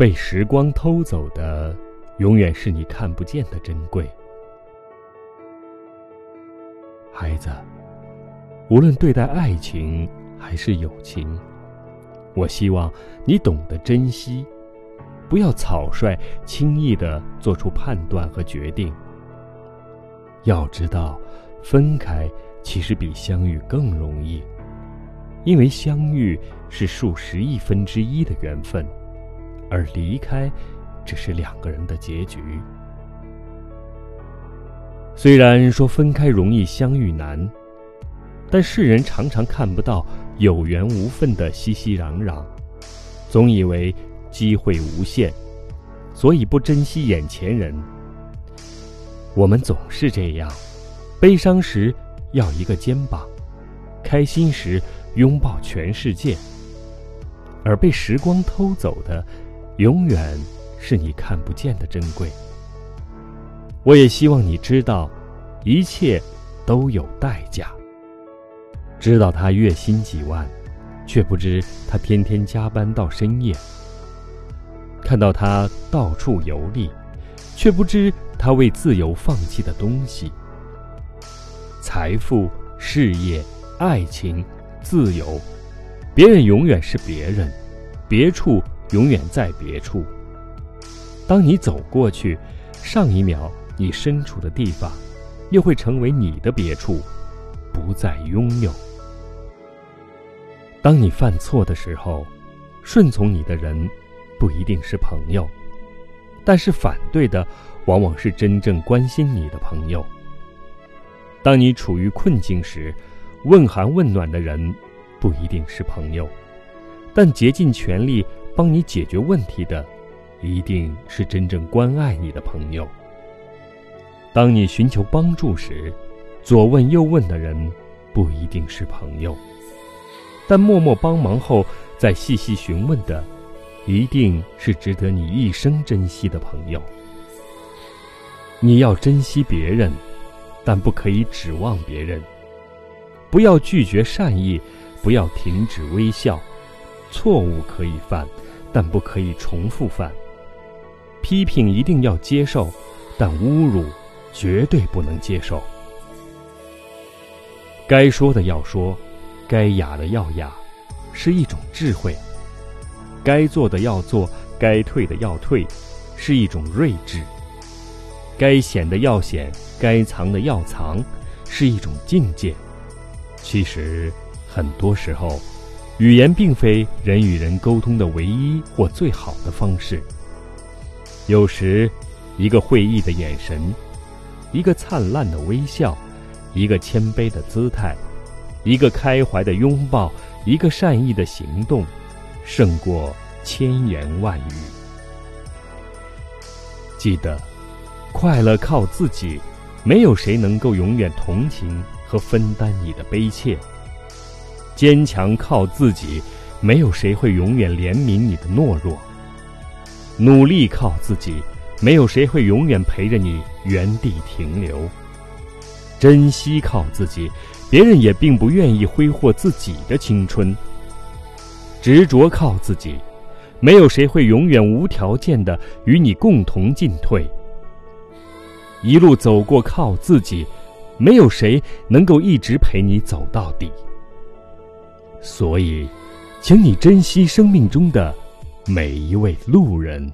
被时光偷走的，永远是你看不见的珍贵。孩子，无论对待爱情还是友情，我希望你懂得珍惜，不要草率、轻易的做出判断和决定。要知道，分开其实比相遇更容易，因为相遇是数十亿分之一的缘分。而离开，只是两个人的结局。虽然说分开容易相遇难，但世人常常看不到有缘无分的熙熙攘攘，总以为机会无限，所以不珍惜眼前人。我们总是这样，悲伤时要一个肩膀，开心时拥抱全世界，而被时光偷走的。永远是你看不见的珍贵。我也希望你知道，一切都有代价。知道他月薪几万，却不知他天天加班到深夜；看到他到处游历，却不知他为自由放弃的东西。财富、事业、爱情、自由，别人永远是别人，别处。永远在别处。当你走过去，上一秒你身处的地方，又会成为你的别处，不再拥有。当你犯错的时候，顺从你的人不一定是朋友，但是反对的往往是真正关心你的朋友。当你处于困境时，问寒问暖的人不一定是朋友，但竭尽全力。帮你解决问题的，一定是真正关爱你的朋友。当你寻求帮助时，左问右问的人不一定是朋友，但默默帮忙后再细细询问的，一定是值得你一生珍惜的朋友。你要珍惜别人，但不可以指望别人。不要拒绝善意，不要停止微笑。错误可以犯，但不可以重复犯。批评一定要接受，但侮辱绝对不能接受。该说的要说，该哑的要哑，是一种智慧；该做的要做，该退的要退，是一种睿智；该显的要显，该藏的要藏，是一种境界。其实，很多时候。语言并非人与人沟通的唯一或最好的方式。有时，一个会意的眼神，一个灿烂的微笑，一个谦卑的姿态，一个开怀的拥抱，一个善意的行动，胜过千言万语。记得，快乐靠自己，没有谁能够永远同情和分担你的悲切。坚强靠自己，没有谁会永远怜悯你的懦弱；努力靠自己，没有谁会永远陪着你原地停留；珍惜靠自己，别人也并不愿意挥霍自己的青春；执着靠自己，没有谁会永远无条件的与你共同进退；一路走过靠自己，没有谁能够一直陪你走到底。所以，请你珍惜生命中的每一位路人。